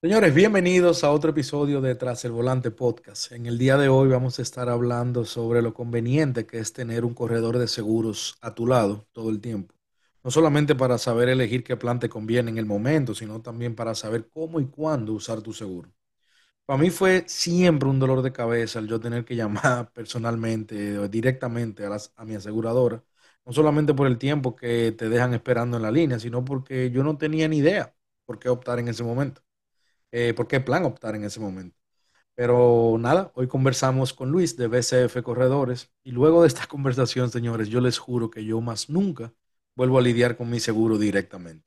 Señores, bienvenidos a otro episodio de Tras el Volante Podcast. En el día de hoy vamos a estar hablando sobre lo conveniente que es tener un corredor de seguros a tu lado todo el tiempo. No solamente para saber elegir qué plan te conviene en el momento, sino también para saber cómo y cuándo usar tu seguro. Para mí fue siempre un dolor de cabeza el yo tener que llamar personalmente o directamente a, a mi aseguradora, no solamente por el tiempo que te dejan esperando en la línea, sino porque yo no tenía ni idea por qué optar en ese momento eh, por qué plan optar en ese momento. Pero nada, hoy conversamos con Luis de BCF Corredores y luego de esta conversación, señores, yo les juro que yo más nunca vuelvo a lidiar con mi seguro directamente.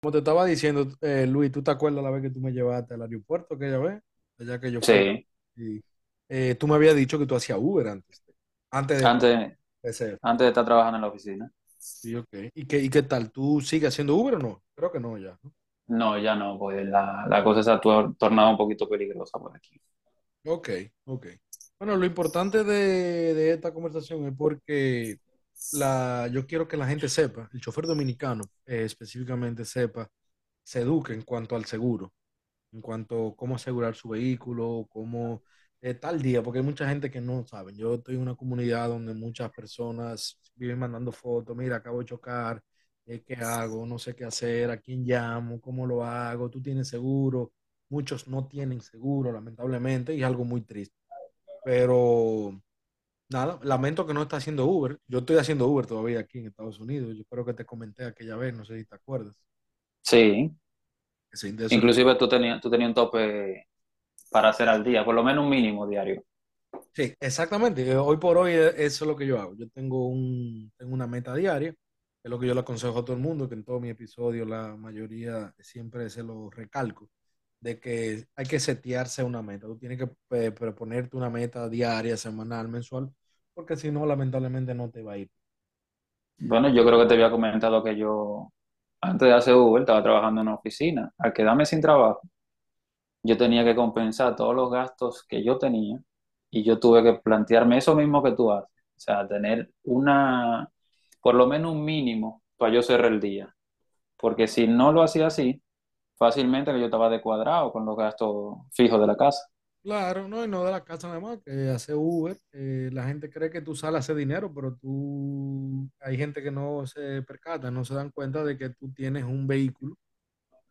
Como te estaba diciendo, eh, Luis, ¿tú te acuerdas la vez que tú me llevaste al aeropuerto aquella vez? Allá que yo fui. Sí, Y, eh, tú me habías dicho que tú hacías Uber antes, antes de antes, de estar trabajando en la oficina. Sí, ok. ¿Y qué, y qué tal? ¿Tú sigues haciendo Uber o no? Creo que no, ya. ¿no? No, ya no, pues la, la cosa se ha tor- tornado un poquito peligrosa por aquí. Ok, ok. Bueno, lo importante de, de esta conversación es porque la, yo quiero que la gente sepa, el chofer dominicano eh, específicamente sepa, se eduque en cuanto al seguro, en cuanto a cómo asegurar su vehículo, cómo eh, tal día, porque hay mucha gente que no sabe. Yo estoy en una comunidad donde muchas personas viven mandando fotos, mira, acabo de chocar, eh, ¿qué hago? No sé qué hacer, ¿a quién llamo? ¿Cómo lo hago? ¿Tú tienes seguro? Muchos no tienen seguro, lamentablemente, y es algo muy triste. Pero nada, lamento que no está haciendo Uber. Yo estoy haciendo Uber todavía aquí en Estados Unidos. Yo creo que te comenté aquella vez, no sé si te acuerdas. Sí, inclusive tú tenías, tú tenías un tope para hacer al día, por lo menos un mínimo diario. Sí, exactamente. Hoy por hoy eh, eso es lo que yo hago. Yo tengo un, tengo una meta diaria, que es lo que yo le aconsejo a todo el mundo, que en todos mis episodios la mayoría siempre se lo recalco, de que hay que setearse una meta. Tú tienes que eh, proponerte una meta diaria, semanal, mensual, porque si no, lamentablemente no te va a ir. Bueno, yo creo que te había comentado que yo, antes de hacer Uber, estaba trabajando en una oficina. Al quedarme sin trabajo, yo tenía que compensar todos los gastos que yo tenía y yo tuve que plantearme eso mismo que tú haces. O sea, tener una, por lo menos un mínimo para yo cerrar el día. Porque si no lo hacía así, fácilmente yo estaba descuadrado con los gastos fijos de la casa. Claro, no, y no de la casa nada más, que hace Uber, la gente cree que tú sales a dinero, pero tú, hay gente que no se percata, no se dan cuenta de que tú tienes un vehículo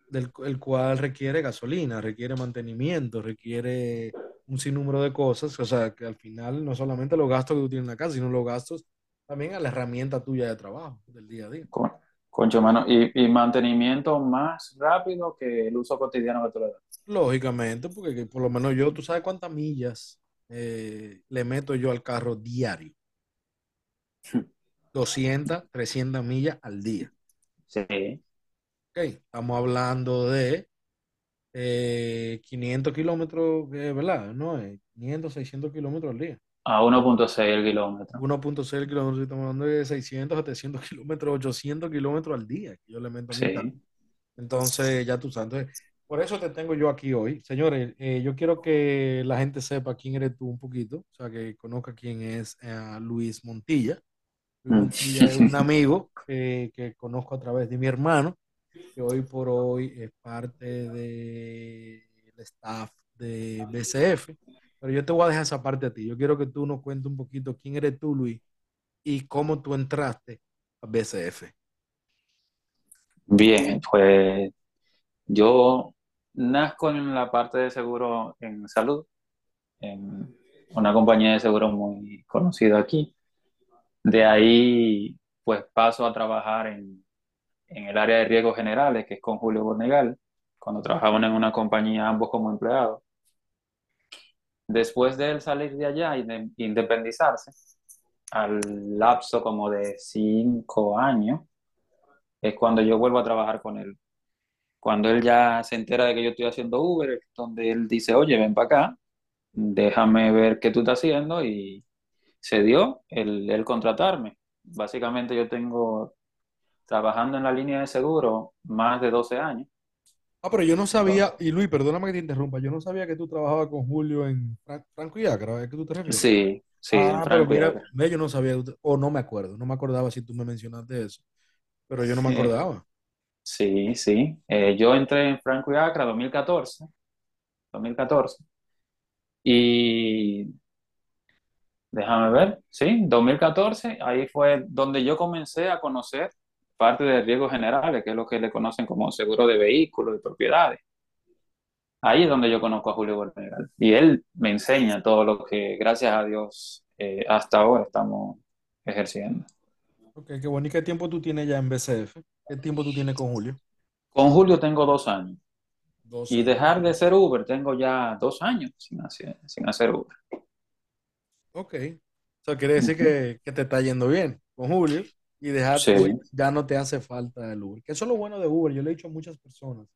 del el cual requiere gasolina, requiere mantenimiento, requiere un sinnúmero de cosas, o sea, que al final no solamente los gastos que tú tienes en la casa, sino los gastos también a la herramienta tuya de trabajo del día a día. Con, concho, mano. Y, y mantenimiento más rápido que el uso cotidiano que tú le das. Lógicamente, porque que por lo menos yo, tú sabes cuántas millas eh, le meto yo al carro diario. 200, 300 millas al día. Sí, Ok, estamos hablando de eh, 500 kilómetros, eh, ¿verdad? No, eh, 500, 600 kilómetros al día. a uno punto seis el kilómetro. 1.6 kilómetros, estamos hablando de 600, 700 kilómetros, 800 kilómetros al día que yo le meto. Sí. Entonces, ya tú sabes. Entonces, por eso te tengo yo aquí hoy. Señores, eh, yo quiero que la gente sepa quién eres tú un poquito, o sea, que conozca quién es eh, Luis Montilla. Luis Mm. Montilla es un amigo eh, que conozco a través de mi hermano, que hoy por hoy es parte del staff de BCF. Pero yo te voy a dejar esa parte a ti. Yo quiero que tú nos cuentes un poquito quién eres tú, Luis, y cómo tú entraste a BCF. Bien, pues yo nazco en la parte de seguro en salud, en una compañía de seguro muy conocida aquí. De ahí, pues paso a trabajar en, en el área de riesgos generales, que es con Julio Bornegal, cuando trabajaban en una compañía ambos como empleados. Después de él salir de allá y de independizarse, al lapso como de cinco años, es cuando yo vuelvo a trabajar con él. Cuando él ya se entera de que yo estoy haciendo Uber, es donde él dice, oye, ven para acá, déjame ver qué tú estás haciendo y se dio el, el contratarme. Básicamente yo tengo trabajando en la línea de seguro más de 12 años. Ah, pero yo no sabía, y Luis, perdóname que te interrumpa, yo no sabía que tú trabajabas con Julio en Fran- Franco y Acra, ¿a qué tú te refieres? Sí, Sí, Ah, pero Franco mira, yo no sabía, o no me acuerdo, no me acordaba si tú me mencionaste eso, pero yo no me acordaba. sí, sí. Eh, yo entré en Franco y Acre 2014, 2014. Y déjame ver, sí, 2014, ahí fue donde yo comencé a conocer parte de riesgos generales, que es lo que le conocen como seguro de vehículos y propiedades. Ahí es donde yo conozco a Julio Bernegal. Y él me enseña todo lo que, gracias a Dios, eh, hasta ahora estamos ejerciendo. Ok, qué bueno. ¿Y qué tiempo tú tienes ya en BCF? ¿Qué tiempo tú tienes con Julio? Con Julio tengo dos años. Dos Y dejar de ser Uber, tengo ya dos años sin hacer, sin hacer Uber. Ok. Eso quiere decir que, que te está yendo bien con Julio y Sí, ya no te hace falta el Uber. Que eso es lo bueno de Uber. Yo le he dicho a muchas personas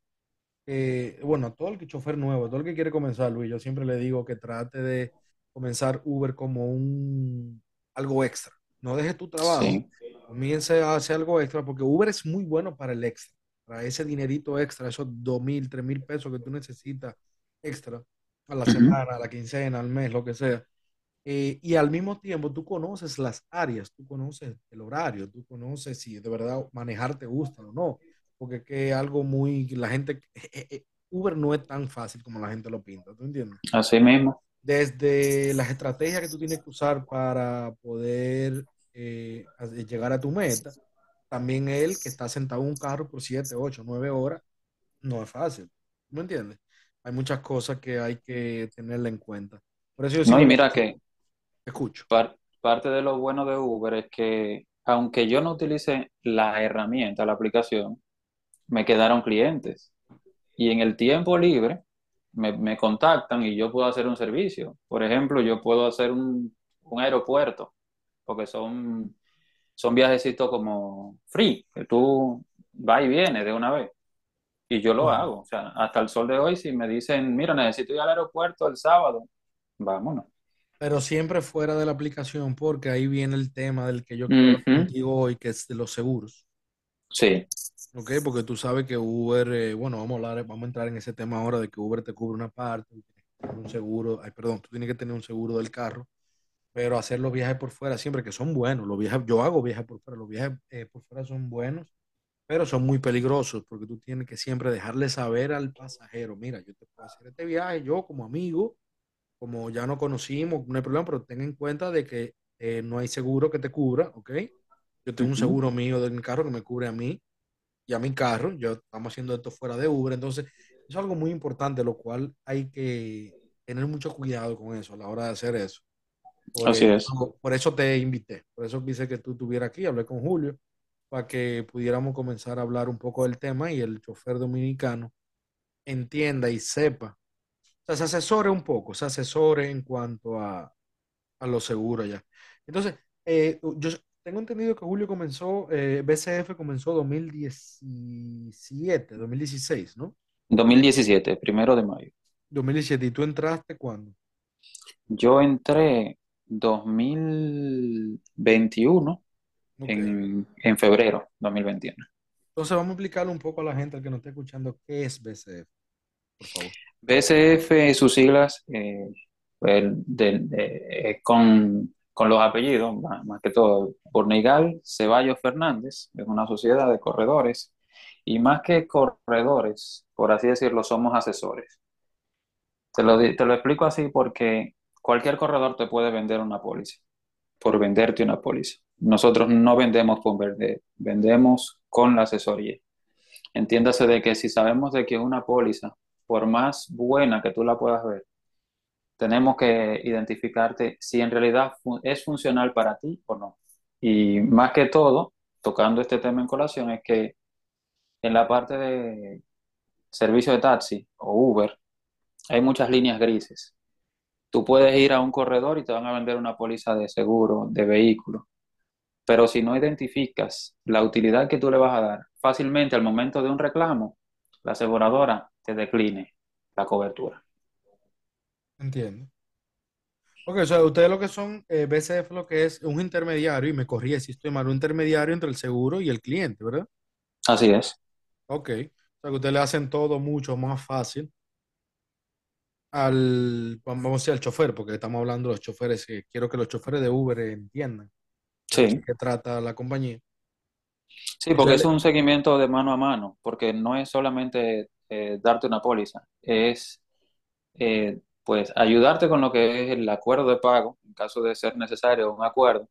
que, bueno, a todo el que chofer nuevo, todo el que quiere comenzar, Luis, yo siempre le digo que trate de comenzar Uber como un algo extra. No dejes tu trabajo, sí. comience a hacer algo extra, porque Uber es muy bueno para el extra, para ese dinerito extra, esos dos mil, tres mil pesos que tú necesitas extra a la semana, a la quincena, al mes, lo que sea. Eh, y al mismo tiempo tú conoces las áreas, tú conoces el horario, tú conoces si de verdad manejar te gusta o no, porque es que algo muy, la gente, eh, eh, eh, Uber no es tan fácil como la gente lo pinta, ¿tú entiendes? Así mismo. Desde las estrategias que tú tienes que usar para poder eh, a- llegar a tu meta, también él que está sentado en un carro por 7 8 9 horas, no es fácil, ¿me entiendes? Hay muchas cosas que hay que tenerla en cuenta. Por eso yo No, y mira que escucho. par- parte de lo bueno de Uber es que, aunque yo no utilice la herramienta, la aplicación, me quedaron clientes. Y en el tiempo libre me, me contactan y yo puedo hacer un servicio. Por ejemplo, yo puedo hacer un, un aeropuerto, porque son, son viajecitos como free, que tú vas y vienes de una vez. Y yo lo hago. O sea, hasta el sol de hoy, si me dicen, mira, necesito ir al aeropuerto el sábado, vámonos. Pero siempre fuera de la aplicación, porque ahí viene el tema del que yo quiero Ujú, contigo hoy, que es de los seguros. Sí. ¿Ok? Porque tú sabes que Uber, eh, bueno, vamos a hablar, vamos a entrar en ese tema ahora de que Uber te cubre una parte, y tienes que tener un seguro, ay, perdón, tú tienes que tener un seguro del carro, pero hacer los viajes por fuera siempre que son buenos, los viajes, yo hago viajes por fuera, los viajes eh, por fuera son buenos, pero son muy peligrosos porque tú tienes que siempre dejarle saber al pasajero, mira, yo te puedo hacer este viaje, yo como amigo, como ya no conocimos, no hay problema, pero ten en cuenta de que eh, no hay seguro que te cubra, ¿ok? Yo tengo un seguro mío de mi carro que me cubre a mí y a mi carro, yo estamos haciendo esto fuera de Uber, entonces es algo muy importante, lo cual hay que tener mucho cuidado con eso a la hora de hacer eso. Por Así es. por eso te invité, por eso quise que tú estuvieras aquí, hablé con Julio, para que pudiéramos comenzar a hablar un poco del tema y el chofer dominicano entienda y sepa, o sea, se asesore un poco, se asesore en cuanto a, a los seguros ya. Entonces, eh, yo tengo entendido que Julio comenzó, eh, BCF comenzó 2017, 2016, ¿no? 2017, primero de mayo. 2017, ¿y tú entraste cuándo? Yo entré 2021 Ok. en, en febrero 2021. Entonces vamos a explicarle un poco a la gente que nos está escuchando qué es BCF, por favor. Sus siglas, eh, de- eh, con, con los apellidos, más, más que todo, Bornigal Ceballos Fernández, es una sociedad de corredores, y más que corredores, por así decirlo, somos asesores. Te lo, te lo explico así porque cualquier corredor te puede vender una póliza, por venderte una póliza. Nosotros no vendemos por vender, vendemos con la asesoría. Entiéndase de que si sabemos de que una póliza, por más buena que tú la puedas ver, tenemos que identificarte si en realidad es funcional para ti o no. Y más que todo, tocando este tema en colación, es que en la parte de servicio de taxi o Uber, hay muchas líneas grises. Tú puedes ir a un corredor y te van a vender una póliza de seguro, de vehículo, pero si no identificas la utilidad que tú le vas a dar, fácilmente al momento de un reclamo, la aseguradora te decline la cobertura. Entiendo. Ok, o sea, ustedes lo que son, eh, BCF lo que es un intermediario, y me corría si estoy mal, un intermediario entre el seguro y el cliente, ¿verdad? Así es. Ok. O sea, que ustedes le hacen todo mucho más fácil al, vamos a decir, al chofer, porque estamos hablando de los choferes, que quiero que los choferes de Uber entiendan de Sí, qué trata la compañía. Sí, porque Entonces, es un seguimiento de mano a mano, porque no es solamente eh, darte una póliza, es eh, pues ayudarte con lo que es el acuerdo de pago, en caso de ser necesario un acuerdo,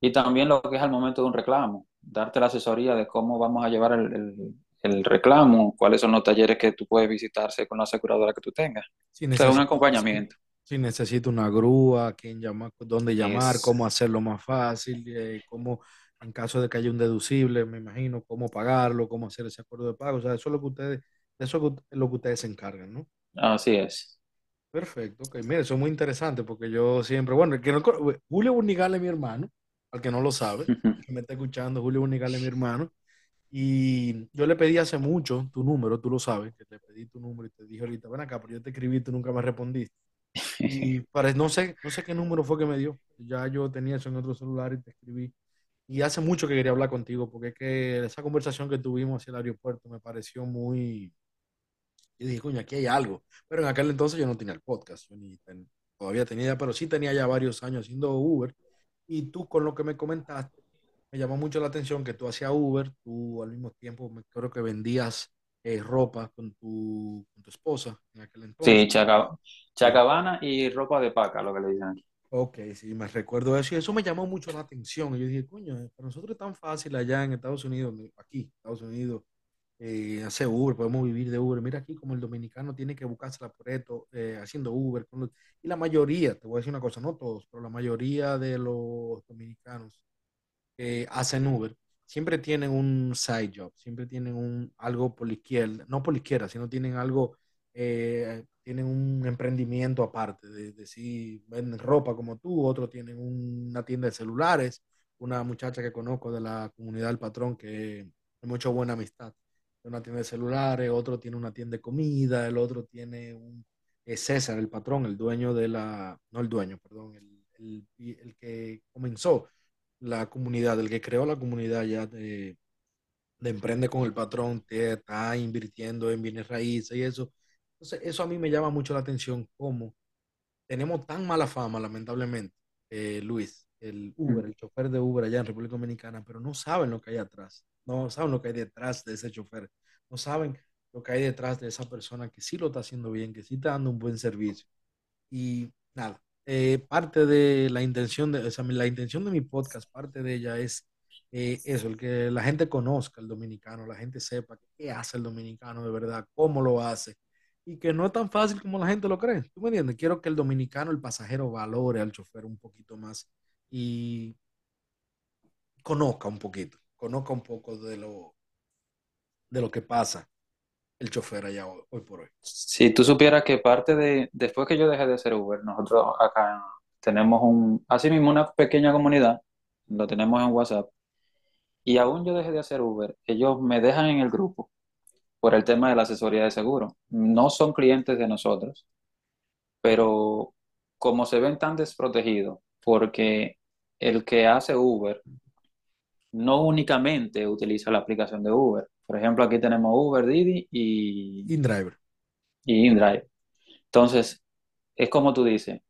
y también lo que es al momento de un reclamo, darte la asesoría de cómo vamos a llevar el, el- el reclamo, cuáles son los talleres que tú puedes visitarse con la aseguradora que tú tengas. si O sea, un si, acompañamiento. si necesito una grúa, quién llamar, dónde llamar, Es cómo hacerlo más fácil, eh, cómo, en caso de que haya un deducible, me imagino, cómo pagarlo, cómo hacer ese acuerdo de pago. O sea, eso es lo que ustedes, de eso es lo que ustedes se encargan, ¿no? así es. Perfecto, ok. Mire, eso es muy interesante porque yo siempre, bueno, el que no, Julio Bunigal es mi hermano, al que no lo sabe, que me está escuchando, Julio Bunigal es mi hermano, y yo le pedí hace mucho tu número, tú lo sabes, que te pedí tu número y te dije ahorita, ven acá, pero yo te escribí, tú nunca me respondiste. Y para, no sé, no sé qué número fue que me dio, ya yo tenía eso en otro celular y te escribí. Y hace mucho que quería hablar contigo porque es que esa conversación que tuvimos hacia el aeropuerto me pareció muy y dije, coño, aquí hay algo. Pero en aquel entonces yo no tenía el podcast, yo ni ten- todavía tenía, pero sí tenía ya varios años haciendo Uber. Y tú con lo que me comentaste, me llamó mucho la atención que tú hacías Uber, tú al mismo tiempo me creo que vendías eh, ropa con tu, con tu esposa en aquel entonces. Sí. chacabana y ropa de paca, lo que le dicen aquí. Ok, sí, me recuerdo eso y eso me llamó mucho la atención. Yo dije, coño, para nosotros es tan fácil allá en Estados Unidos, aquí, Estados Unidos, eh, hacer Uber, podemos vivir de Uber. Mira aquí como el dominicano tiene que buscársela por esto, eh, haciendo Uber. y la mayoría, te voy a decir una cosa, no todos, pero la mayoría de los dominicanos que hacen Uber siempre tienen un side job, siempre tienen un, algo por izquierda, no por izquierda, sino tienen algo, eh, tienen un emprendimiento aparte, de, de si venden ropa como tú, otros tienen una tienda de celulares, una muchacha que conozco de la comunidad del patrón que hay mucha buena amistad, una tienda de celulares, otro tiene una tienda de comida, el otro tiene un, es César, el patrón, el dueño de la, no el dueño, perdón, el, el, que comenzó la comunidad, el que creó la comunidad ya de, de Emprende con el Patrón, te está invirtiendo en bienes raíces y eso. Entonces, eso a mí me llama mucho la atención, cómo tenemos tan mala fama, lamentablemente, eh, Luis, el Uber, el chofer de Uber allá en República Dominicana, pero no saben lo que hay atrás, no saben lo que hay detrás de ese chofer, no saben lo que hay detrás de esa persona que sí lo está haciendo bien, que sí está dando un buen servicio. Y nada, eh, parte de la intención de, o sea, la intención de mi podcast, parte de ella es eh, eso, el que la gente conozca al dominicano, la gente sepa qué hace el dominicano de verdad, cómo lo hace, y que no es tan fácil como la gente lo cree. ¿Tú me entiendes? Quiero que el dominicano, el pasajero, valore al chofer un poquito más y conozca un poquito, conozca un poco de lo, de lo que pasa el chofer allá hoy, por hoy. Si tú supieras que parte de, después que yo dejé de ser Uber, nosotros acá tenemos un, así mismo una pequeña comunidad, lo tenemos en WhatsApp, y aún yo dejé de hacer Uber, ellos me dejan en el grupo por el tema de la asesoría de seguro. No son clientes de nosotros, pero como se ven tan desprotegidos, porque el que hace Uber no únicamente utiliza la aplicación de Uber. Por ejemplo, aquí tenemos Uber, Didi y, InDriver. y InDrive. Entonces, es como tú dices,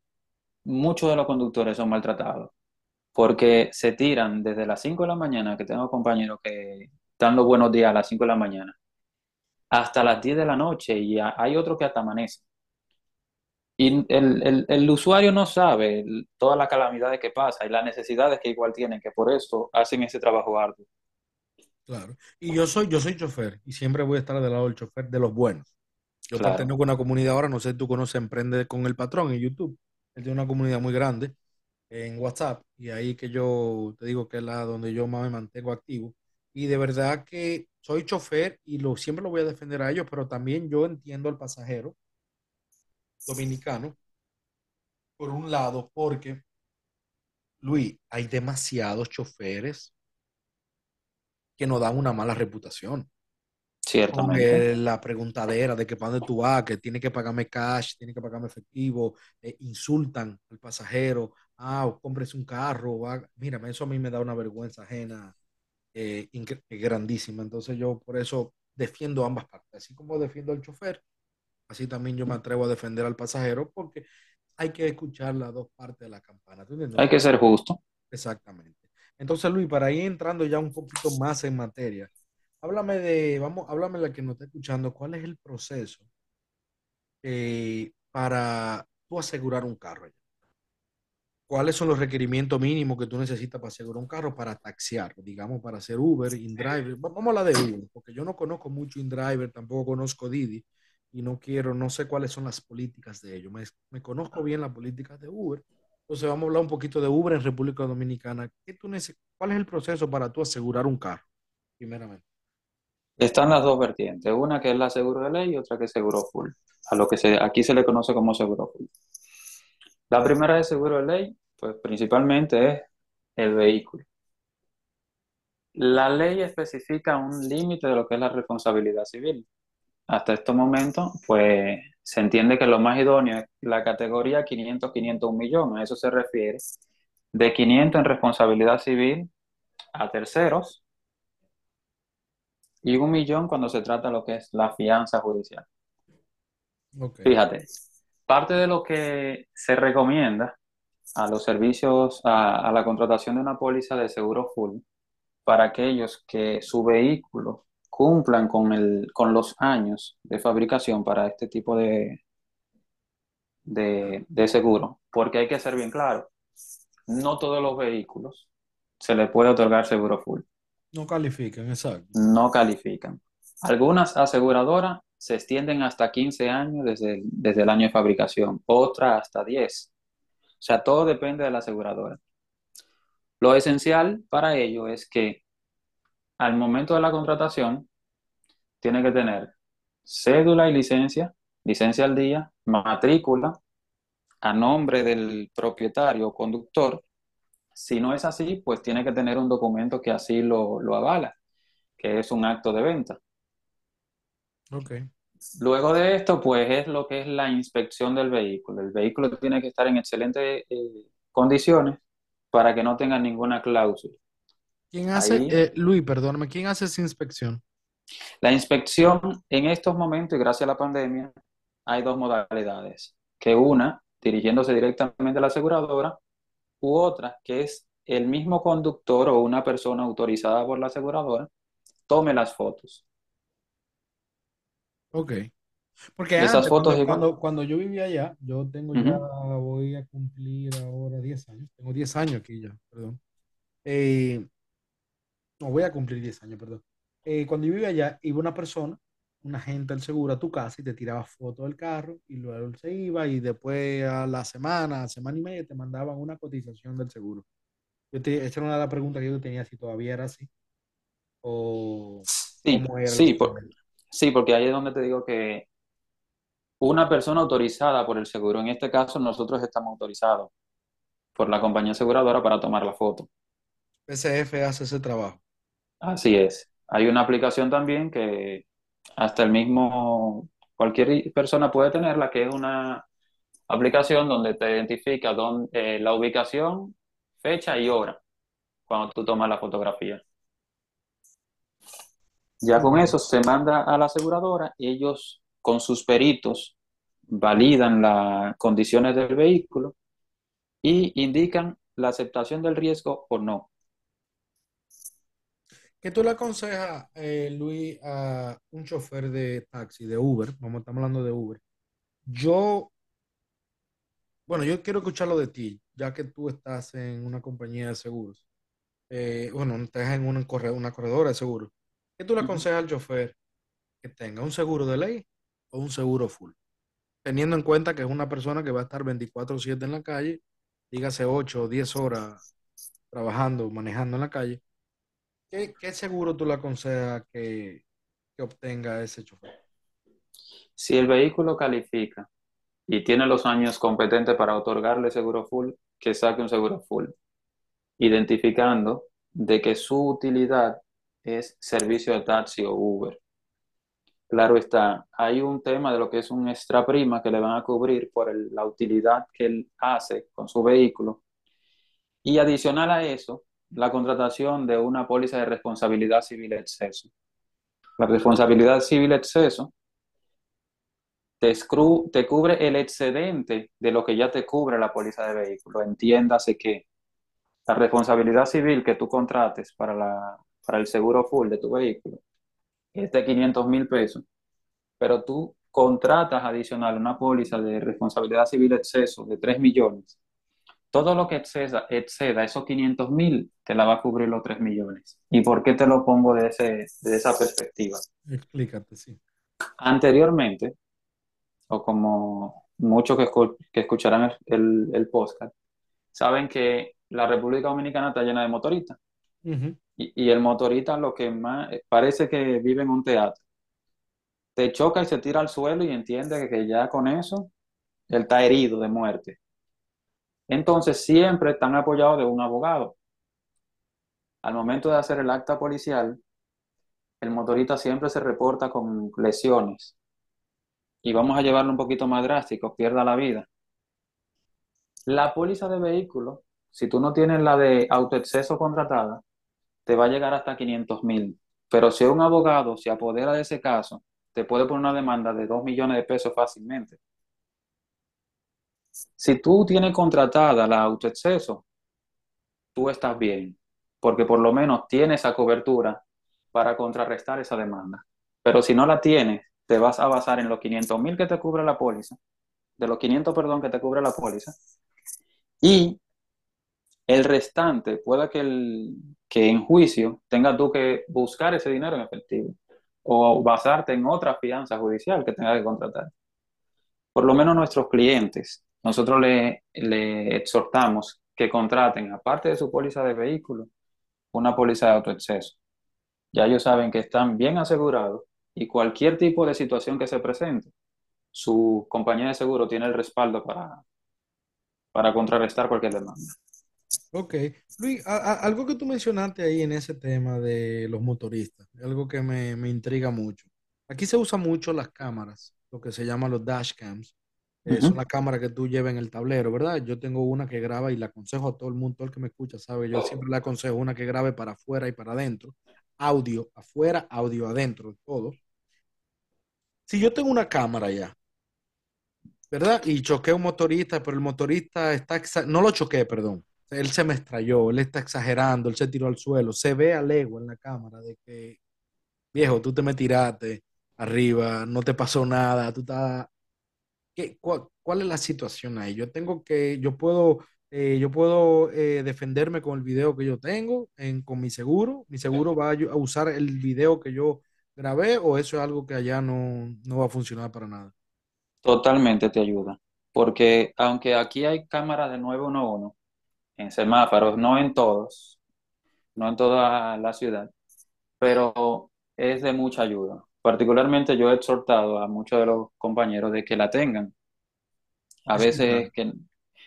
muchos de los conductores son maltratados porque se tiran desde las 5 de la mañana, que tengo compañeros que dan los buenos días a las 5 de la mañana, hasta las 10 de la noche y hay otros que hasta amanecen. Y el, el- el usuario no sabe el- todas las calamidades que pasa y las necesidades que igual tienen, que por eso hacen ese trabajo arduo. Claro. Y yo soy, yo soy chofer y siempre voy a estar del lado del chofer de los buenos. Yo Claro. pertenezco a una comunidad ahora, no sé tú conoces Emprende con el Patrón en YouTube. Él tiene una comunidad muy grande en WhatsApp y ahí que yo te digo que es la donde yo más me mantengo activo. Y de verdad que soy chofer y lo, siempre lo voy a defender a ellos, pero también yo entiendo al pasajero dominicano por un lado, porque, Luis, hay demasiados choferes que nos dan una mala reputación. con Ciertamente. eh, la preguntadera de que para dónde tú vas, que tiene que pagarme cash, tiene que pagarme efectivo, eh, insultan al pasajero, ah, cómprese un carro, va- mira, eso a mí me da una vergüenza ajena eh, eh, grandísima. Entonces yo por eso defiendo ambas partes, así como defiendo al chofer, Así también yo me atrevo a defender al pasajero porque hay que escuchar las dos partes de la campana. ¿Tú entiendes? Hay que ser justo. Exactamente. Entonces, Luis, para ir entrando ya un poquito más en materia, háblame de, vamos, háblame la que nos está escuchando, ¿cuál es el proceso eh, para tú asegurar un carro? ¿Cuáles son los requerimientos mínimos que tú necesitas para asegurar un carro para taxiar, digamos, para hacer Uber, InDriver? Vamos a hablar de Uber, porque yo no conozco mucho InDriver, tampoco conozco Didi y no quiero, no sé cuáles son las políticas de ellos. Me, me conozco bien las políticas de Uber. Entonces vamos a hablar un poquito de Uber en República Dominicana. ¿Qué tú neces- ¿Cuál es el proceso para tú asegurar un carro, primeramente? Están las dos vertientes, una que es la seguro de ley y otra que es seguro full, a lo que se, aquí se le conoce como seguro full. La primera de seguro de ley, pues principalmente es el vehículo. La ley especifica un límite de lo que es la responsabilidad civil. Hasta este momento, pues se entiende que lo más idóneo es la categoría 500, 500, un millón. A eso se refiere. De 500 en responsabilidad civil a terceros y un millón cuando se trata de lo que es la fianza judicial. Fíjate, parte de lo que se recomienda a los servicios, a, a la contratación de una póliza de seguro full, para aquellos que su vehículo cumplan con el, con los años de fabricación para este tipo de, de, de seguro, porque hay que ser bien claro, no todos los vehículos se le puede otorgar seguro full, no califican, exacto. no califican. Algunas aseguradoras se extienden hasta 15 años desde el, desde el año de fabricación, otras hasta 10. O sea, todo depende de la aseguradora. Lo esencial para ello es que al momento de la contratación tiene que tener cédula y licencia, licencia al día, matrícula a nombre del propietario o conductor. Si no es así, pues tiene que tener un documento que así lo, lo avala, que es un acto de venta. Ok, Luego de esto, pues es lo que es la inspección del vehículo. El vehículo tiene que estar en excelentes eh, condiciones para que no tenga ninguna cláusula. ¿quién hace, Ahí, eh, Luis, perdóname, ¿quién hace esa inspección? la inspección en estos momentos y gracias a la pandemia hay dos modalidades, que una dirigiéndose directamente a la aseguradora u otra que es el mismo conductor o una persona autorizada por la aseguradora tome las fotos. Ok. Porque Esas antes, fotos cuando, cuando, cuando yo vivía allá, yo tengo ya, voy a cumplir ahora 10 años, tengo 10 años aquí ya, perdón. Eh, no, voy a cumplir 10 años, perdón. Eh, cuando yo vivía allá, iba una persona, un agente del seguro a tu casa y te tiraba fotos del carro y luego él se iba y después a la semana, semana y media te mandaban una cotización del seguro. Yo te, esa era una de las preguntas que yo tenía, si todavía era así o Sí, cómo era el sí, por- procedimiento. Sí, porque ahí es donde te digo que una persona autorizada por el seguro, en este caso nosotros estamos autorizados por la compañía aseguradora para tomar la foto. PCF hace ese trabajo. Así es. Hay una aplicación también que hasta el mismo, cualquier persona puede tenerla, que es una aplicación donde te identifica dónde- eh, la ubicación, fecha y hora cuando tú tomas la fotografía. Ya con eso se manda a la aseguradora ellos con sus peritos validan las condiciones del vehículo y indican la aceptación del riesgo o no. ¿Qué tú le aconsejas, eh, Luis, a un chofer de taxi, de Uber? Vamos, estamos hablando de Uber. Yo, bueno, yo quiero escucharlo de ti, ya que tú estás en una compañía de seguros. Eh, bueno, estás en una corredora de seguros. ¿Qué tú le aconsejas al chofer que tenga un seguro de ley o un seguro full? Teniendo en cuenta que es una persona que va a estar 24/7 en la calle, dígase 8 o 10 horas trabajando, manejando en la calle. ¿Qué, qué seguro tú le aconsejas que, que obtenga ese chofer? Si el vehículo califica y tiene los años competentes para otorgarle seguro full, que saque un seguro full, identificando de que su utilidad es servicio de taxi o Uber. Claro está, hay un tema de lo que es un extra prima que le van a cubrir por la utilidad que él hace con su vehículo. Y adicional a eso, la contratación de una póliza de responsabilidad civil exceso. La responsabilidad civil exceso te, te cubre el excedente de lo que ya te cubre la póliza de vehículo. Entiéndase que la responsabilidad civil que tú contrates para, la, para el seguro full de tu vehículo es de 500 mil pesos, pero tú contratas adicional una póliza de responsabilidad civil exceso de 3 millones. Todo lo que exceda, exceda esos 500 mil te la va a cubrir los 3 millones. ¿Y por qué te lo pongo de, ese, de esa perspectiva? Explícate, sí. Anteriormente, o como muchos que, que escucharán el, el, podcast, saben que la República Dominicana está llena de motoristas. Y, el motorista lo que más parece que vive en un teatro. Te choca y se tira al suelo y entiende que ya con eso él está herido de muerte. Entonces siempre están apoyados de un abogado. Al momento de hacer el acta policial, el motorista siempre se reporta con lesiones. Y vamos a llevarlo un poquito más drástico, pierda la vida. La póliza de vehículo, si tú no tienes la de autoexceso contratada, te va a llegar hasta 500 mil. Pero si un abogado se apodera de ese caso, te puede poner una demanda de 2 millones de pesos fácilmente. Si tú tienes contratada la autoexceso, tú estás bien, porque por lo menos tienes esa cobertura para contrarrestar esa demanda. Pero si no la tienes, te vas a basar en los 500 mil que te cubre la póliza, de los 500, perdón, que te cubre la póliza, y el restante, puede que, el, que en juicio tengas tú que buscar ese dinero en efectivo o basarte en otra fianza judicial que tengas que contratar. Por lo menos nuestros clientes, nosotros le, le exhortamos que contraten, aparte de su póliza de vehículo, una póliza de autoexceso ya ellos saben que están bien asegurados y cualquier tipo de situación que se presente, su compañía de seguro tiene el respaldo para, para contrarrestar cualquier demanda. Ok. Luis, algo que tú mencionaste ahí en ese tema de los motoristas, algo que me, me, intriga mucho. Aquí se usa mucho las cámaras, lo que se llaman los dashcams. Uh Son las cámaras que tú llevas en el tablero, ¿verdad? Yo tengo una que graba y le aconsejo a todo el mundo, todo el que me escucha, sabe, yo siempre le aconsejo una que grabe para afuera y para adentro audio afuera, audio adentro, todo. Si yo tengo una cámara ya, ¿verdad? Y choqué un motorista, pero el motorista está, no lo choqué, perdón. Él se me estrelló, él está exagerando, él se tiró al suelo. Se ve a lego en la cámara de que, viejo, tú te me tiraste arriba, no te pasó nada, tú estás... ¿Qué, cuál, ¿Cuál es la situación ahí? Yo tengo que, yo puedo eh, yo puedo eh, defenderme con el video que yo tengo, en, con mi seguro. Mi seguro va a, usar el video que yo grabé o eso es algo que allá no, no va a funcionar para nada. Totalmente te ayuda, porque aunque aquí hay cámaras de 911 en semáforos, no en todos, no en toda la ciudad, pero es de mucha ayuda. Particularmente yo he exhortado a muchos de los compañeros de que la tengan. A veces que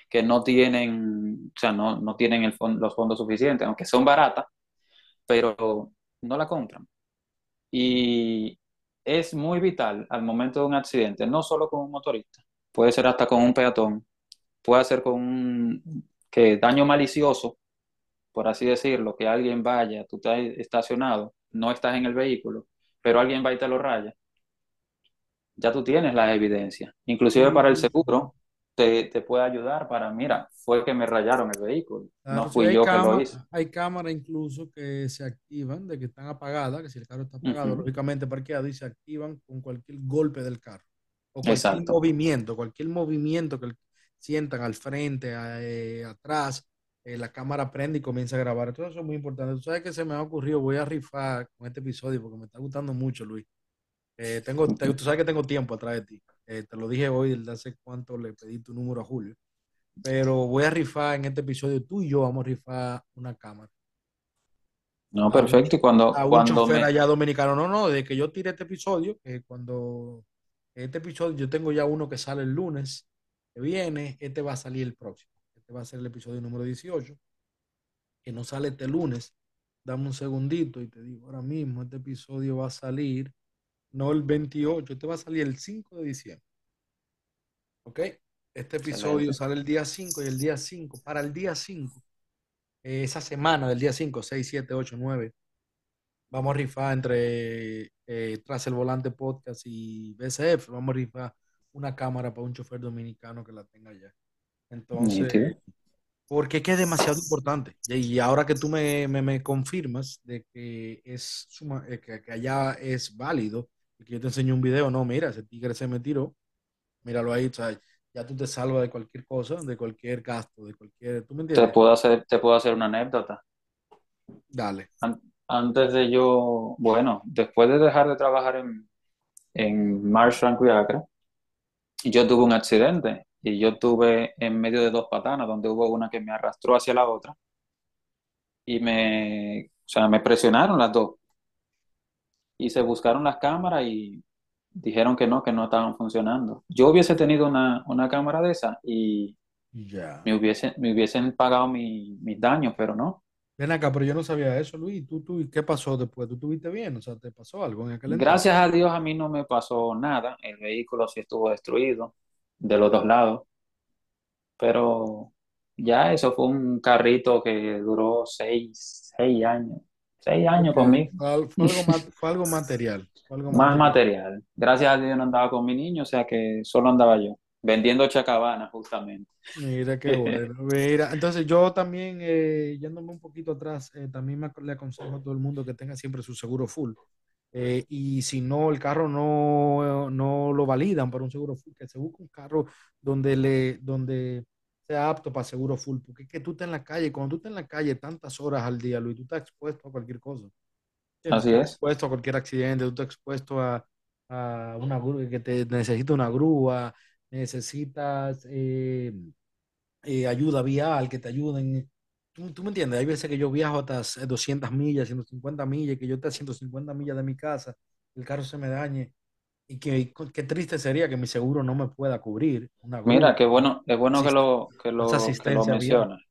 que no tienen, o sea, no, no tienen el los fondos suficientes, aunque son baratas, pero no la compran. Y es muy vital al momento de un accidente, no solo con un motorista, puede ser hasta con un peatón, puede ser con un que daño malicioso, por así decirlo, que alguien vaya, tú estás estacionado, no estás en el vehículo, pero alguien va y te lo raya. Ya tú tienes la evidencia. Inclusive para el seguro, te, te, puede ayudar para, mira, fue que me rayaron el vehículo, no fui yo que lo hice. Hay cámaras incluso que se activan de que están apagadas, que si el carro está apagado, lógicamente parqueado, y se activan con cualquier golpe del carro. O cualquier movimiento, cualquier movimiento que sientan al frente, eh, atrás, eh, la cámara prende y comienza a grabar. Todo eso es muy importante. Tú sabes que se me ha ocurrido, voy a rifar con este episodio porque me está gustando mucho, Luis. Eh, tengo, tú sabes que tengo tiempo atrás de ti. Eh, te lo dije hoy, desde hace cuánto le pedí tu número a Julio. Pero voy a rifar en este episodio, tú y yo vamos a rifar una cámara. No, perfecto. Y cuando, a un cuando chofer allá dominicano, no, no, de que yo tire este episodio, que cuando este episodio, yo tengo ya uno que sale el lunes que viene, este va a salir el próximo. Este va a ser el episodio número 18, que no sale este lunes. Dame un segundito y te digo ahora mismo, este episodio va a salir no el 28, este va a salir el 5 de diciembre. ¿Ok? Este episodio sale el día 5 y el día 5, para el día 5, esa semana del día 5, 6, 7, 8, 9, vamos a rifar entre eh, Tras el Volante Podcast y BCF, vamos a rifar una cámara para un chofer dominicano que la tenga ya. Entonces, nítido. porque es que es demasiado importante. Y ahora que tú me, me, me confirmas de que es suma- eh, que, que allá es válido y que yo te enseño un video, no, mira, ese tigre se me tiró, míralo ahí, o sea, ya tú te salvas de cualquier cosa, de cualquier gasto, de cualquier, ¿tú me Te entiendes? puedo hacer, te puedo hacer una anécdota. Dale. An- antes de yo, bueno, después de dejar de trabajar en, en Marshall Acre, yo tuve un accidente y yo tuve en medio de dos patanas, donde hubo una que me arrastró hacia la otra y me, o sea, me presionaron las dos y se buscaron las cámaras y dijeron que no, que no estaban funcionando. Yo hubiese tenido una, una cámara de esa y Ya. me hubiesen, me hubiesen pagado mi- mis daños, pero no. Ven acá, pero yo no sabía eso, Luis. ¿Tú, tú, qué pasó después? ¿Tú estuviste bien? O sea, ¿te pasó algo en aquel entonces? Gracias a Dios a mí no me pasó nada. El vehículo sí estuvo destruido de los dos lados, pero ya eso fue un carrito que duró seis, seis años, seis años conmigo. Fue, al- fue algo, fue algo material. Fue algo Más material. material. Gracias a Dios no andaba con mi niño, o sea que solo andaba yo, vendiendo chacabana justamente. Mira qué bueno. Mira, entonces yo también, eh, yéndome un poquito atrás, eh, también me le aconsejo a todo el mundo que tenga siempre su seguro full. Eh, y si no, el carro no, no lo validan para un seguro full, que se busque un carro donde, le, donde sea apto para seguro full. Porque es que tú estás en la calle, cuando tú estás en la calle tantas horas al día, Luis, tú estás expuesto a cualquier cosa. Así estás es. expuesto a cualquier accidente, tú estás expuesto a, a una grúa, que te necesita una grúa, necesitas eh, eh, ayuda vial, que te ayuden. ¿Tú, tú me entiendes? Hay veces que yo viajo hasta 200 millas, 150 millas, que yo esté a 150 millas de mi casa, el carro se me dañe. Y que qué triste sería que mi seguro no me pueda cubrir una Mira, qué bueno, es bueno que lo, que lo, que lo mencionas.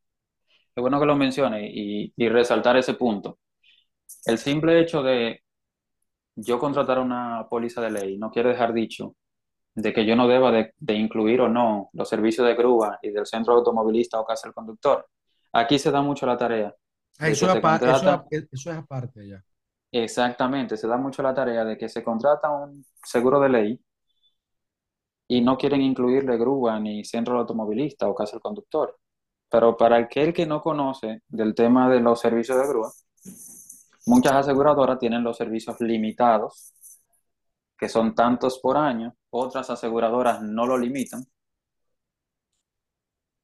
Es bueno que lo menciones y, y resaltar ese punto. El simple hecho de yo contratar una póliza de ley no quiere dejar dicho de que yo no deba de, de incluir o no los servicios de grúa y del centro automovilista o casa del conductor. Aquí se da mucho la tarea Ah, Eso es, eso, contrata, eso es aparte ya. exactamente, se da mucho la tarea de que se contrata un seguro de ley y no quieren incluirle grúa ni centro automovilista o casa del conductor. Pero para aquel que no conoce del tema de los servicios de grúa, muchas aseguradoras tienen los servicios limitados, que son tantos por año, otras aseguradoras no lo limitan.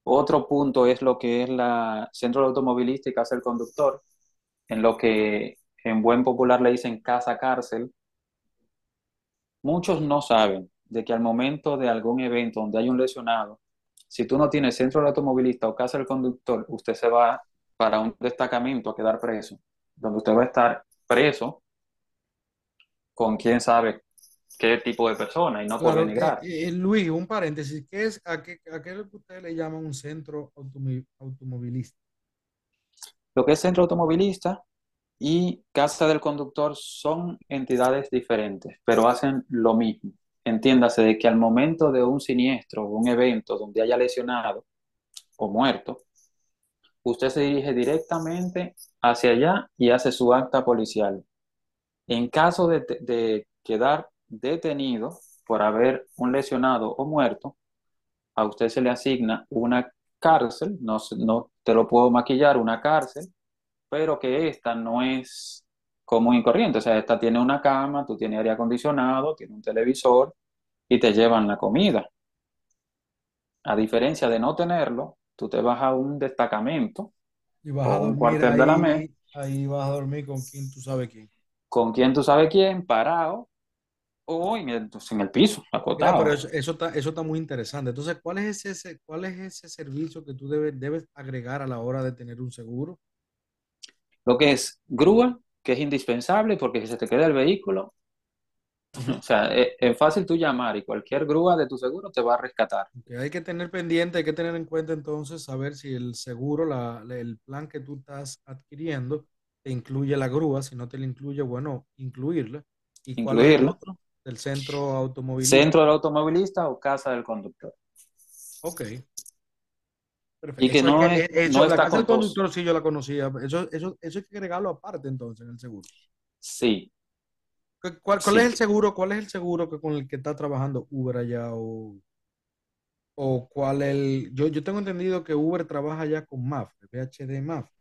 Otro punto es lo que es la centro automovilista y casa del conductor, en lo que en buen popular le dicen casa cárcel. Muchos no saben de que al momento de algún evento donde hay un lesionado, si tú no tienes centro del automovilista o casa del conductor, usted se va para un destacamento a quedar preso, donde usted va a estar preso con quién sabe qué tipo de persona y no por Claro, eh, denigrar. eh, Luis, un paréntesis, ¿qué es, a qué, a qué es lo que ustedes le llaman un centro automovilista? Lo que es centro automovilista y casa del conductor son entidades diferentes, pero hacen lo mismo. Entiéndase de que al momento de un siniestro o un evento donde haya lesionado o muerto, usted se dirige directamente hacia allá y hace su acta policial. En caso de, de quedar detenido por haber un lesionado o muerto, a usted se le asigna una cárcel, no, no te lo puedo maquillar, una cárcel, pero que esta no es común y corriente. O sea, esta tiene una cama, tú tienes aire acondicionado, tiene un televisor y te llevan la comida. A diferencia de no tenerlo, tú te vas a un destacamento Y vas o a un cuartel de la MES ahí, ahí vas a dormir con quien tú sabes quién. con quien tú sabes quién, parado o en el, en el piso, acotado. pero eso, eso está, eso está muy interesante. Entonces, ¿cuál es ese, cuál es ese servicio que tú debes, debes agregar a la hora de tener un seguro? Lo que es grúa, que es indispensable porque si se te queda el vehículo, o sea, es, es fácil tú llamar y cualquier grúa de tu seguro te va a rescatar. Hay que tener pendiente, hay que tener en cuenta entonces saber si el seguro, la, el plan que tú estás adquiriendo, te incluye la grúa. Si no te la incluye, bueno, incluirla. ¿Y cuál es el Incluirla. otro? Del centro automovilista. Centro del automovilista o casa del conductor. Ok. Perfecto. Y que Eso no es- eso, no la está casa del conductor sí yo la conocía. Eso, eso, eso hay que agregarlo aparte entonces en el seguro. Sí. ¿Cuál, cuál es el seguro? ¿Cuál es el seguro que con el que está trabajando Uber allá o, o cuál el? Yo, yo tengo entendido que Uber trabaja ya con Mafre, VHD Mafre.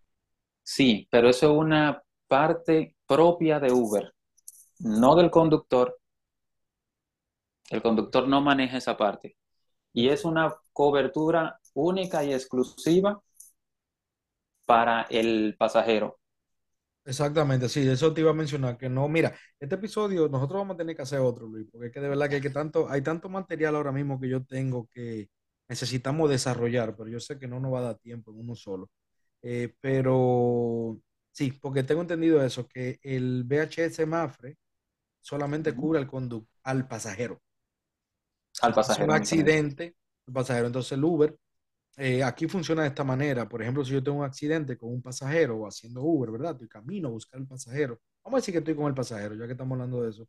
sí, pero eso es una parte propia de Uber, no del conductor. El conductor no maneja esa parte. Y es una cobertura única y exclusiva para el pasajero. Exactamente, sí, eso te iba a mencionar, que no, mira, este episodio nosotros vamos a tener que hacer otro, Luis, porque es que de verdad que hay, que tanto, hay tanto material ahora mismo que yo tengo que necesitamos desarrollar, pero yo sé que no nos va a dar tiempo en uno solo. Eh, pero sí, porque tengo entendido eso, que el VHS Mafre solamente cubre al al pasajero. Al un pasajero únicamente. accidente, el pasajero, entonces el Uber eh, aquí funciona de esta manera. Por ejemplo, si yo tengo un accidente con un pasajero o haciendo Uber, ¿verdad? Estoy camino a buscar el pasajero. Vamos a decir que estoy con el pasajero, ya que estamos hablando de eso.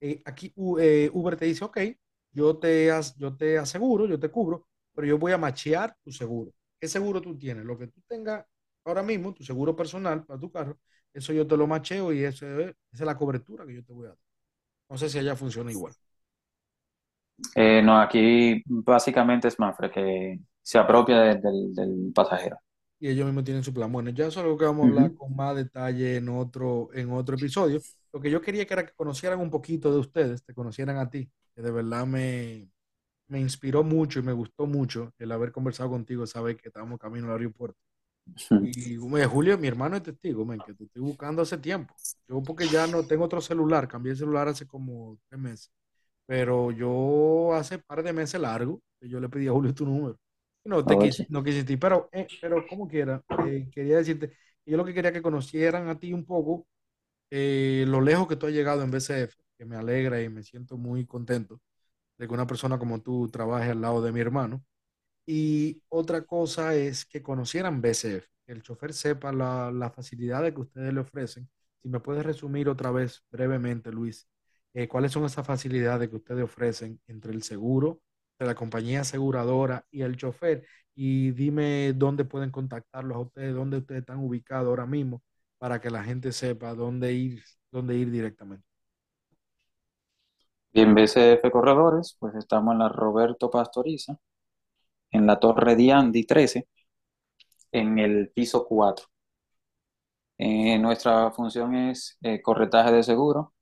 Eh, aquí eh, Uber te dice, ok, yo te, yo te aseguro, yo te cubro, pero yo voy a machear tu seguro. ¿Qué seguro tú tienes? Lo que tú tengas ahora mismo, tu seguro personal para tu carro, eso yo te lo macheo y eso es- esa es la cobertura que yo te voy a dar. No sé si allá funciona igual. Eh, no, aquí básicamente es Mafre que se apropia de- del, del pasajero. y ellos mismos tienen su plan. Bueno, ya eso es algo que vamos a hablar con más detalle en otro, en otro episodio. Lo que yo quería que era que conocieran un poquito de ustedes, te conocieran a ti, que de verdad me, me inspiró mucho y me gustó mucho el haber conversado contigo, saber que estábamos camino al aeropuerto. Y me, Julio, mi hermano es testigo, men, que te estoy buscando hace tiempo. Yo porque ya no tengo otro celular, cambié el celular hace como tres meses. Pero yo hace par de meses largo, yo le pedí a Julio tu número. No te quise, Oye, no quisiste, pero, eh, pero como quiera, eh, quería decirte, yo lo que quería que conocieran a ti un poco, eh, lo lejos que tú has llegado en BCF, que me alegra y me siento muy contento de que una persona como tú trabaje al lado de mi hermano. Y otra cosa es que conocieran BCF, que el chofer sepa la, las facilidades que ustedes le ofrecen. Si me puedes resumir otra vez brevemente, Luis, eh, cuáles son esas facilidades que ustedes ofrecen entre el seguro de la compañía aseguradora y el chofer. Y dime dónde pueden contactarlos a ustedes, dónde ustedes están ubicados ahora mismo para que la gente sepa dónde ir, dónde ir directamente. bien BCF Corredores, pues estamos en la Roberto Pastoriza, en la Torre Diandi 13, en el piso 4. Eh, nuestra función es eh, corretaje de seguro,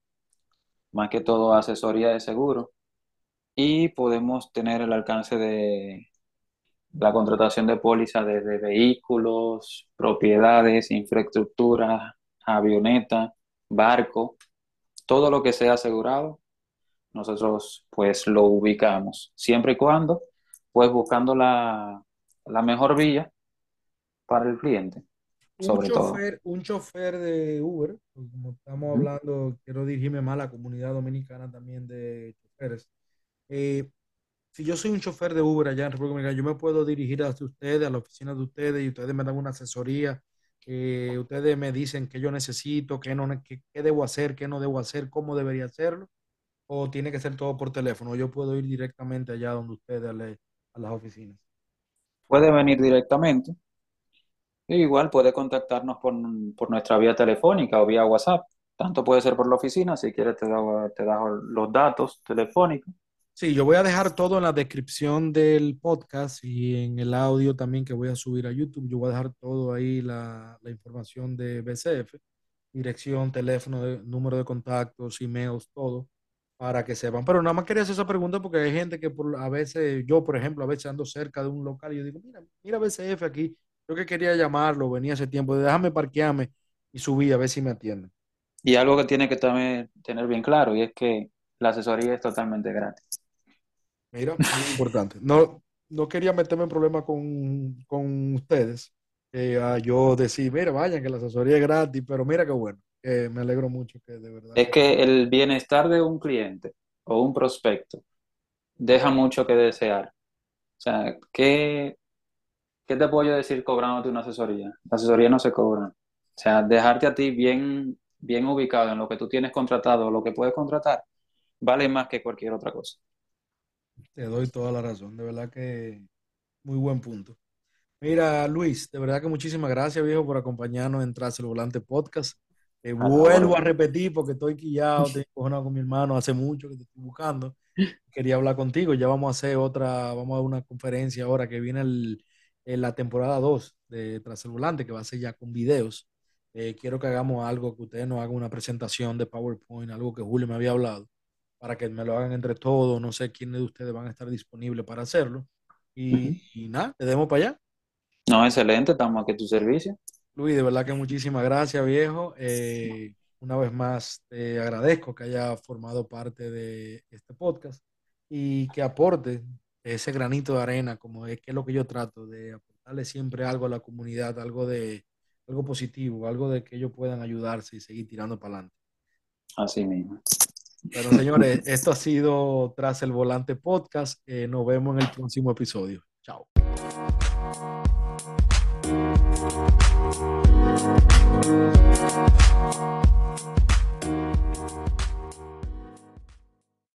más que todo asesoría de seguro, y podemos tener el alcance de la contratación de póliza desde vehículos, propiedades, infraestructura, avioneta, barco, todo lo que sea asegurado, nosotros pues lo ubicamos, siempre y cuando pues buscando la, la mejor vía para el cliente, Un sobre todo. chofer, un chofer de Uber, pues, como estamos hablando, quiero dirigirme más a la comunidad dominicana también de choferes. Eh, si yo soy un chofer de Uber allá en República Dominicana, yo me puedo dirigir hacia ustedes, a la oficina de ustedes, y ustedes me dan una asesoría. eh, ustedes me dicen qué yo necesito, qué, no, qué debo hacer, qué no debo hacer, cómo debería hacerlo, o tiene que ser todo por teléfono. Yo puedo ir directamente allá donde ustedes, a, a las oficinas. Puede venir directamente, igual puede contactarnos por, por nuestra vía telefónica o vía WhatsApp. Tanto puede ser por la oficina, si quieres te da, te da los datos telefónicos. Sí, yo voy a dejar todo en la descripción del podcast y en el audio también que voy a subir a YouTube. Yo voy a dejar todo ahí, la, la información de BCF, dirección, teléfono, de- número de contactos, emails, todo, para que sepan. Pero nada más quería hacer esa pregunta porque hay gente que por, a veces, yo por ejemplo, a veces ando cerca de un local y yo digo, mira, mira BCF aquí. Yo que quería llamarlo, venía hace tiempo, déjame parquearme y subí a ver si me atienden. Y algo que tiene que también tener bien claro, y es que la asesoría es totalmente gratis. Mira, muy importante. No, no quería meterme en problemas con, con ustedes. Eh, a yo decir, mira, vayan, que la asesoría es gratis, pero mira qué bueno. que me alegro mucho que de verdad Es que el bienestar de un cliente o un prospecto deja mucho que desear. O sea, ¿qué, qué te puedo yo decir cobrándote una asesoría? La asesoría no se cobra. O sea, dejarte a ti bien, bien ubicado en lo que tú tienes contratado o lo que puedes contratar, vale más que cualquier otra cosa. Te doy toda la razón. De verdad que muy buen punto. Mira, Luis, de verdad que muchísimas gracias, viejo, por acompañarnos en Tras el Volante Podcast. Eh, vuelvo a repetir porque estoy quillado, estoy cojonado con mi hermano hace mucho que te estoy buscando. Quería hablar contigo. Ya vamos a hacer otra, vamos a una conferencia ahora que viene el, en la temporada 2 de Tras el Volante, que va a ser ya con videos. Eh, quiero que hagamos algo, que ustedes nos hagan una presentación de PowerPoint, algo que Julio me había hablado, para que me lo hagan entre todos. No sé quiénes de ustedes van a estar disponibles para hacerlo. Y, y nada, le demos para allá. No, excelente, estamos aquí a tu servicio. Luis, de verdad que muchísimas gracias, viejo. Eh, una vez más, te agradezco que haya formado parte de este podcast y que aporte ese granito de arena, como es que es lo que yo trato, de aportarle siempre algo a la comunidad, algo de algo positivo, algo de que ellos puedan ayudarse y seguir tirando para adelante. Así mismo. Bueno, señores, esto ha sido Tras el Volante Podcast. Eh, nos vemos en el próximo episodio. Chao. Thank you.